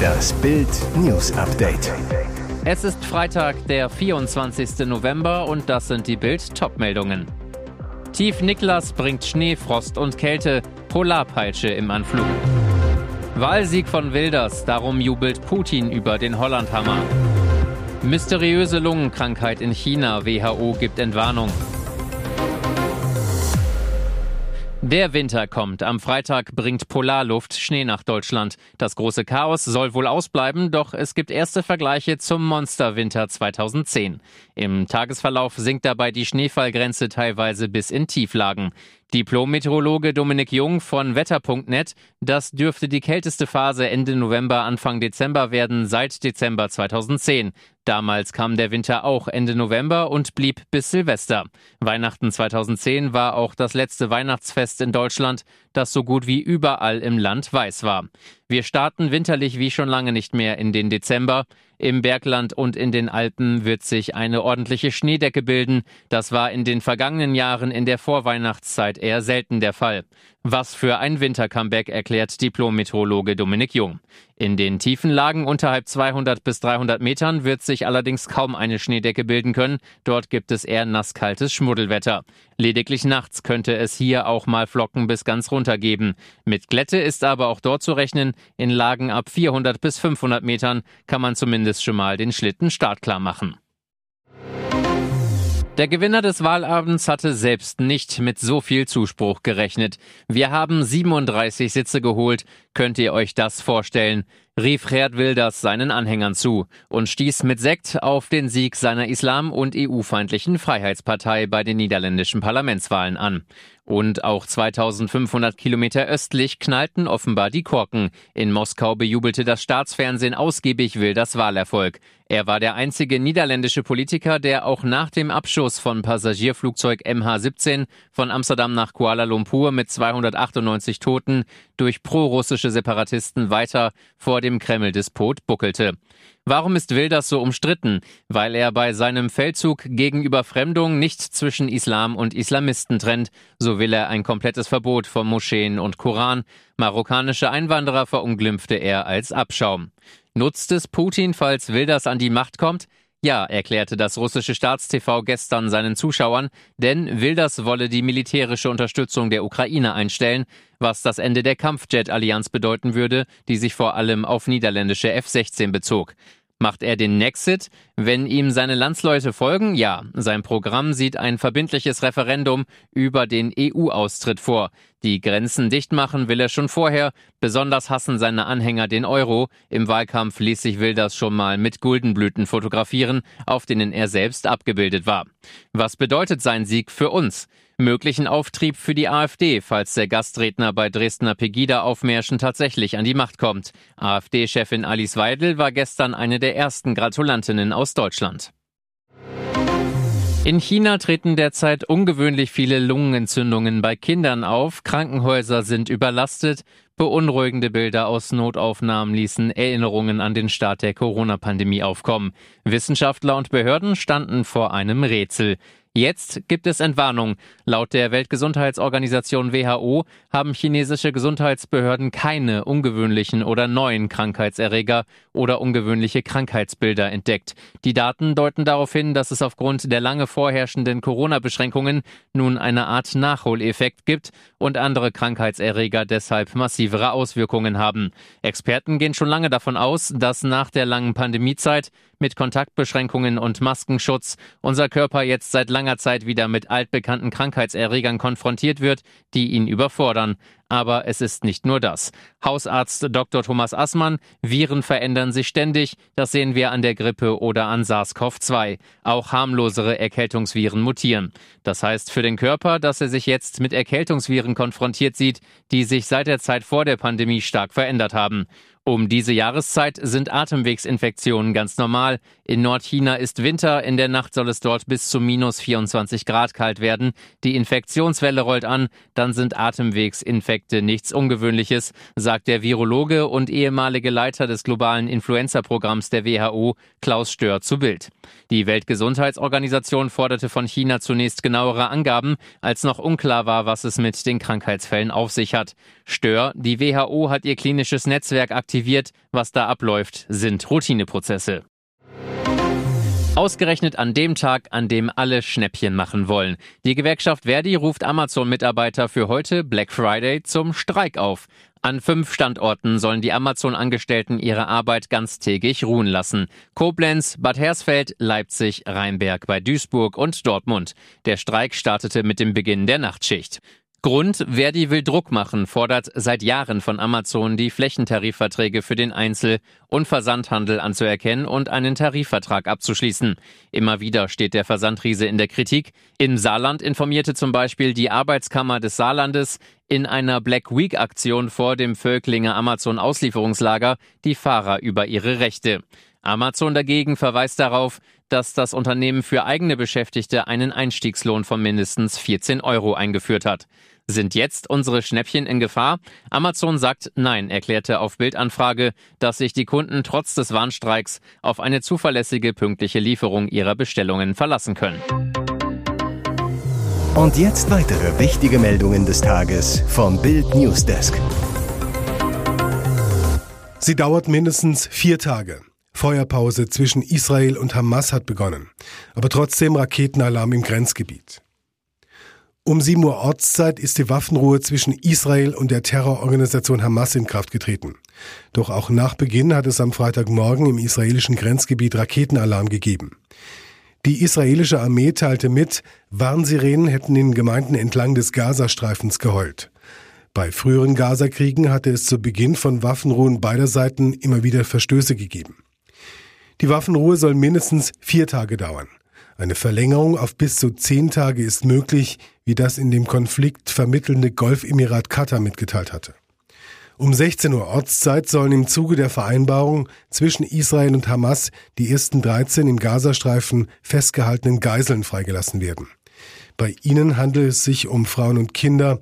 Das Bild News Update. Es ist Freitag, der 24. November und das sind die Bild Topmeldungen. Tief Niklas bringt Schnee, Frost und Kälte, Polarpeitsche im Anflug. Wahlsieg von Wilders, darum jubelt Putin über den Hollandhammer. Mysteriöse Lungenkrankheit in China, WHO gibt Entwarnung. Der Winter kommt. Am Freitag bringt Polarluft Schnee nach Deutschland. Das große Chaos soll wohl ausbleiben, doch es gibt erste Vergleiche zum Monsterwinter 2010. Im Tagesverlauf sinkt dabei die Schneefallgrenze teilweise bis in Tieflagen. Diplom-Meteorologe Dominik Jung von Wetter.net, das dürfte die kälteste Phase Ende November, Anfang Dezember werden seit Dezember 2010. Damals kam der Winter auch Ende November und blieb bis Silvester. Weihnachten 2010 war auch das letzte Weihnachtsfest in Deutschland, das so gut wie überall im Land weiß war. Wir starten winterlich wie schon lange nicht mehr in den Dezember. Im Bergland und in den Alpen wird sich eine ordentliche Schneedecke bilden. Das war in den vergangenen Jahren in der Vorweihnachtszeit eher selten der Fall. Was für ein Winter-Comeback erklärt Diplom-Meteorologe Dominik Jung. In den tiefen Lagen unterhalb 200 bis 300 Metern wird sich allerdings kaum eine Schneedecke bilden können. Dort gibt es eher nasskaltes Schmuddelwetter. Lediglich nachts könnte es hier auch mal Flocken bis ganz runter geben. Mit Glätte ist aber auch dort zu rechnen. In Lagen ab 400 bis 500 Metern kann man zumindest schon mal den Schlitten startklar machen. Der Gewinner des Wahlabends hatte selbst nicht mit so viel Zuspruch gerechnet. Wir haben 37 Sitze geholt. Könnt ihr euch das vorstellen? Rief Gerd Wilders seinen Anhängern zu und stieß mit Sekt auf den Sieg seiner islam- und EU-feindlichen Freiheitspartei bei den niederländischen Parlamentswahlen an. Und auch 2500 Kilometer östlich knallten offenbar die Korken. In Moskau bejubelte das Staatsfernsehen ausgiebig Wilders Wahlerfolg. Er war der einzige niederländische Politiker, der auch nach dem Abschuss von Passagierflugzeug MH17 von Amsterdam nach Kuala Lumpur mit 298 Toten durch prorussische Separatisten weiter vor dem Kreml-Despot buckelte. Warum ist Wilders so umstritten? Weil er bei seinem Feldzug gegen Überfremdung nicht zwischen Islam und Islamisten trennt. So will er ein komplettes Verbot von Moscheen und Koran. Marokkanische Einwanderer verunglimpfte er als Abschaum. Nutzt es Putin, falls Wilders an die Macht kommt? Ja, erklärte das russische Staatstv gestern seinen Zuschauern, denn Wilders wolle die militärische Unterstützung der Ukraine einstellen, was das Ende der Kampfjet-Allianz bedeuten würde, die sich vor allem auf niederländische F-16 bezog. Macht er den Nexit? Wenn ihm seine Landsleute folgen? Ja. Sein Programm sieht ein verbindliches Referendum über den EU-Austritt vor. Die Grenzen dicht machen will er schon vorher. Besonders hassen seine Anhänger den Euro. Im Wahlkampf ließ sich Wilders schon mal mit Guldenblüten fotografieren, auf denen er selbst abgebildet war. Was bedeutet sein Sieg für uns? möglichen Auftrieb für die AfD, falls der Gastredner bei Dresdner Pegida-Aufmärschen tatsächlich an die Macht kommt. AfD-Chefin Alice Weidel war gestern eine der ersten Gratulantinnen aus Deutschland. In China treten derzeit ungewöhnlich viele Lungenentzündungen bei Kindern auf, Krankenhäuser sind überlastet, beunruhigende Bilder aus Notaufnahmen ließen Erinnerungen an den Start der Corona-Pandemie aufkommen. Wissenschaftler und Behörden standen vor einem Rätsel. Jetzt gibt es Entwarnung. Laut der Weltgesundheitsorganisation WHO haben chinesische Gesundheitsbehörden keine ungewöhnlichen oder neuen Krankheitserreger oder ungewöhnliche Krankheitsbilder entdeckt. Die Daten deuten darauf hin, dass es aufgrund der lange vorherrschenden Corona-Beschränkungen nun eine Art Nachholeffekt gibt und andere Krankheitserreger deshalb massivere Auswirkungen haben. Experten gehen schon lange davon aus, dass nach der langen Pandemiezeit mit Kontaktbeschränkungen und Maskenschutz unser Körper jetzt seit langer Zeit wieder mit altbekannten Krankheitserregern konfrontiert wird, die ihn überfordern. Aber es ist nicht nur das. Hausarzt Dr. Thomas Assmann, Viren verändern sich ständig. Das sehen wir an der Grippe oder an SARS-CoV-2. Auch harmlosere Erkältungsviren mutieren. Das heißt für den Körper, dass er sich jetzt mit Erkältungsviren konfrontiert sieht, die sich seit der Zeit vor der Pandemie stark verändert haben. Um diese Jahreszeit sind Atemwegsinfektionen ganz normal. In Nordchina ist Winter, in der Nacht soll es dort bis zu minus 24 Grad kalt werden. Die Infektionswelle rollt an, dann sind Atemwegsinfekte nichts Ungewöhnliches, sagt der Virologe und ehemalige Leiter des globalen Influenza-Programms der WHO, Klaus Stör, zu Bild. Die Weltgesundheitsorganisation forderte von China zunächst genauere Angaben, als noch unklar war, was es mit den Krankheitsfällen auf sich hat. Stör, die WHO hat ihr klinisches Netzwerk aktiviert. Was da abläuft, sind Routineprozesse. Ausgerechnet an dem Tag, an dem alle Schnäppchen machen wollen. Die Gewerkschaft Verdi ruft Amazon-Mitarbeiter für heute Black Friday zum Streik auf. An fünf Standorten sollen die Amazon-Angestellten ihre Arbeit ganztägig ruhen lassen. Koblenz, Bad Hersfeld, Leipzig, Rheinberg bei Duisburg und Dortmund. Der Streik startete mit dem Beginn der Nachtschicht. Grund, Verdi will Druck machen, fordert seit Jahren von Amazon die Flächentarifverträge für den Einzel- und Versandhandel anzuerkennen und einen Tarifvertrag abzuschließen. Immer wieder steht der Versandriese in der Kritik. Im Saarland informierte zum Beispiel die Arbeitskammer des Saarlandes in einer Black Week Aktion vor dem Völklinger Amazon Auslieferungslager die Fahrer über ihre Rechte. Amazon dagegen verweist darauf, dass das Unternehmen für eigene Beschäftigte einen Einstiegslohn von mindestens 14 Euro eingeführt hat. Sind jetzt unsere Schnäppchen in Gefahr? Amazon sagt Nein, erklärte auf Bildanfrage, dass sich die Kunden trotz des Warnstreiks auf eine zuverlässige pünktliche Lieferung ihrer Bestellungen verlassen können. Und jetzt weitere wichtige Meldungen des Tages vom Bild Newsdesk. Sie dauert mindestens vier Tage. Feuerpause zwischen Israel und Hamas hat begonnen, aber trotzdem Raketenalarm im Grenzgebiet. Um 7 Uhr Ortszeit ist die Waffenruhe zwischen Israel und der Terrororganisation Hamas in Kraft getreten. Doch auch nach Beginn hat es am Freitagmorgen im israelischen Grenzgebiet Raketenalarm gegeben. Die israelische Armee teilte mit, Warnsirenen hätten in Gemeinden entlang des Gazastreifens geheult. Bei früheren Gazakriegen hatte es zu Beginn von Waffenruhen beider Seiten immer wieder Verstöße gegeben. Die Waffenruhe soll mindestens vier Tage dauern. Eine Verlängerung auf bis zu zehn Tage ist möglich, wie das in dem Konflikt vermittelnde Golfemirat Katar mitgeteilt hatte. Um 16 Uhr Ortszeit sollen im Zuge der Vereinbarung zwischen Israel und Hamas die ersten 13 im Gazastreifen festgehaltenen Geiseln freigelassen werden. Bei ihnen handelt es sich um Frauen und Kinder,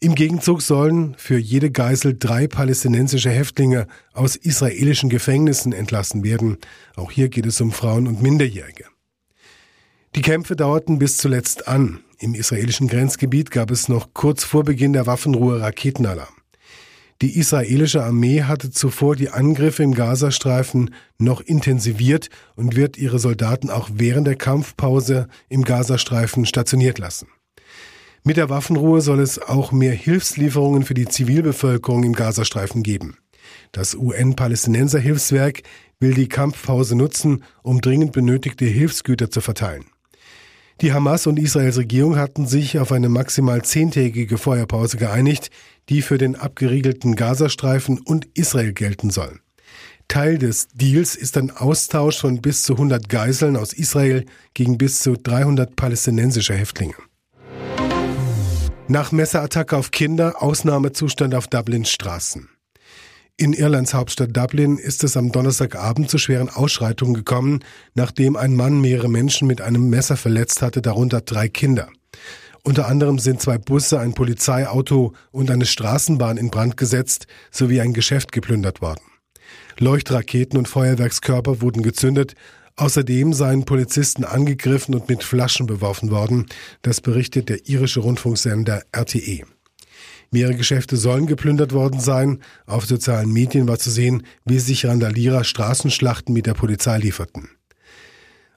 im Gegenzug sollen für jede Geisel drei palästinensische Häftlinge aus israelischen Gefängnissen entlassen werden. Auch hier geht es um Frauen und Minderjährige. Die Kämpfe dauerten bis zuletzt an. Im israelischen Grenzgebiet gab es noch kurz vor Beginn der Waffenruhe Raketenalarm. Die israelische Armee hatte zuvor die Angriffe im Gazastreifen noch intensiviert und wird ihre Soldaten auch während der Kampfpause im Gazastreifen stationiert lassen. Mit der Waffenruhe soll es auch mehr Hilfslieferungen für die Zivilbevölkerung im Gazastreifen geben. Das UN-Palästinenser-Hilfswerk will die Kampfpause nutzen, um dringend benötigte Hilfsgüter zu verteilen. Die Hamas und Israels Regierung hatten sich auf eine maximal zehntägige Feuerpause geeinigt, die für den abgeriegelten Gazastreifen und Israel gelten soll. Teil des Deals ist ein Austausch von bis zu 100 Geiseln aus Israel gegen bis zu 300 palästinensische Häftlinge. Nach Messerattacke auf Kinder, Ausnahmezustand auf Dublins Straßen. In Irlands Hauptstadt Dublin ist es am Donnerstagabend zu schweren Ausschreitungen gekommen, nachdem ein Mann mehrere Menschen mit einem Messer verletzt hatte, darunter drei Kinder. Unter anderem sind zwei Busse, ein Polizeiauto und eine Straßenbahn in Brand gesetzt sowie ein Geschäft geplündert worden. Leuchtraketen und Feuerwerkskörper wurden gezündet, Außerdem seien Polizisten angegriffen und mit Flaschen beworfen worden. Das berichtet der irische Rundfunksender RTE. Mehrere Geschäfte sollen geplündert worden sein. Auf sozialen Medien war zu sehen, wie sich Randalierer Straßenschlachten mit der Polizei lieferten.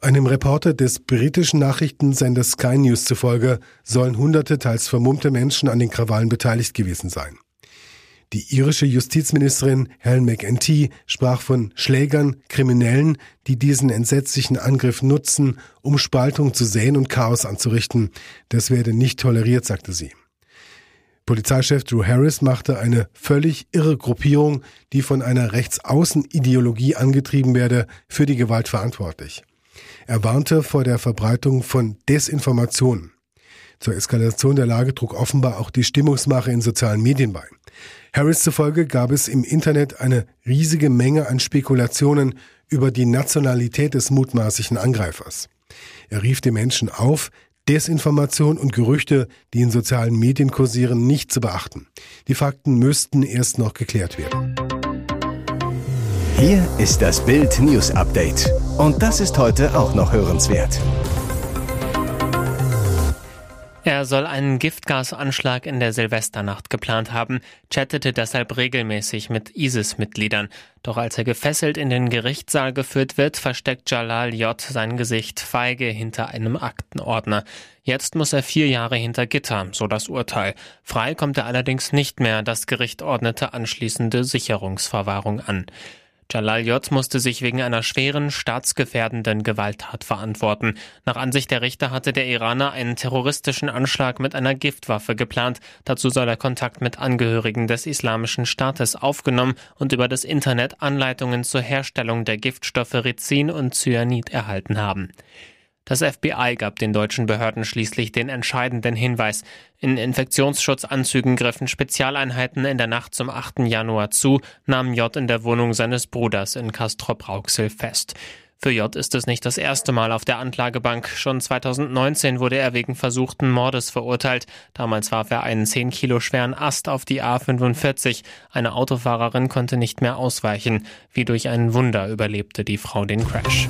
Einem Reporter des britischen Nachrichtensenders Sky News zufolge sollen hunderte teils vermummte Menschen an den Krawallen beteiligt gewesen sein. Die irische Justizministerin Helen McEntee sprach von Schlägern, Kriminellen, die diesen entsetzlichen Angriff nutzen, um Spaltung zu säen und Chaos anzurichten. Das werde nicht toleriert, sagte sie. Polizeichef Drew Harris machte eine völlig irre Gruppierung, die von einer Rechtsaußenideologie angetrieben werde, für die Gewalt verantwortlich. Er warnte vor der Verbreitung von Desinformationen. Zur Eskalation der Lage trug offenbar auch die Stimmungsmache in sozialen Medien bei. Harris zufolge gab es im Internet eine riesige Menge an Spekulationen über die Nationalität des mutmaßlichen Angreifers. Er rief die Menschen auf, Desinformation und Gerüchte, die in sozialen Medien kursieren, nicht zu beachten. Die Fakten müssten erst noch geklärt werden. Hier ist das Bild News Update. Und das ist heute auch noch hörenswert. Er soll einen Giftgasanschlag in der Silvesternacht geplant haben, chattete deshalb regelmäßig mit ISIS-Mitgliedern. Doch als er gefesselt in den Gerichtssaal geführt wird, versteckt Jalal J. sein Gesicht feige hinter einem Aktenordner. Jetzt muss er vier Jahre hinter Gitter, so das Urteil. Frei kommt er allerdings nicht mehr. Das Gericht ordnete anschließende Sicherungsverwahrung an. Jalal J. musste sich wegen einer schweren, staatsgefährdenden Gewalttat verantworten. Nach Ansicht der Richter hatte der Iraner einen terroristischen Anschlag mit einer Giftwaffe geplant. Dazu soll er Kontakt mit Angehörigen des Islamischen Staates aufgenommen und über das Internet Anleitungen zur Herstellung der Giftstoffe Rizin und Cyanid erhalten haben. Das FBI gab den deutschen Behörden schließlich den entscheidenden Hinweis. In Infektionsschutzanzügen griffen Spezialeinheiten in der Nacht zum 8. Januar zu, nahmen J in der Wohnung seines Bruders in Castrop-Rauxel fest. Für J ist es nicht das erste Mal auf der Anklagebank. Schon 2019 wurde er wegen versuchten Mordes verurteilt. Damals warf er einen 10 Kilo schweren Ast auf die A45. Eine Autofahrerin konnte nicht mehr ausweichen. Wie durch ein Wunder überlebte die Frau den Crash.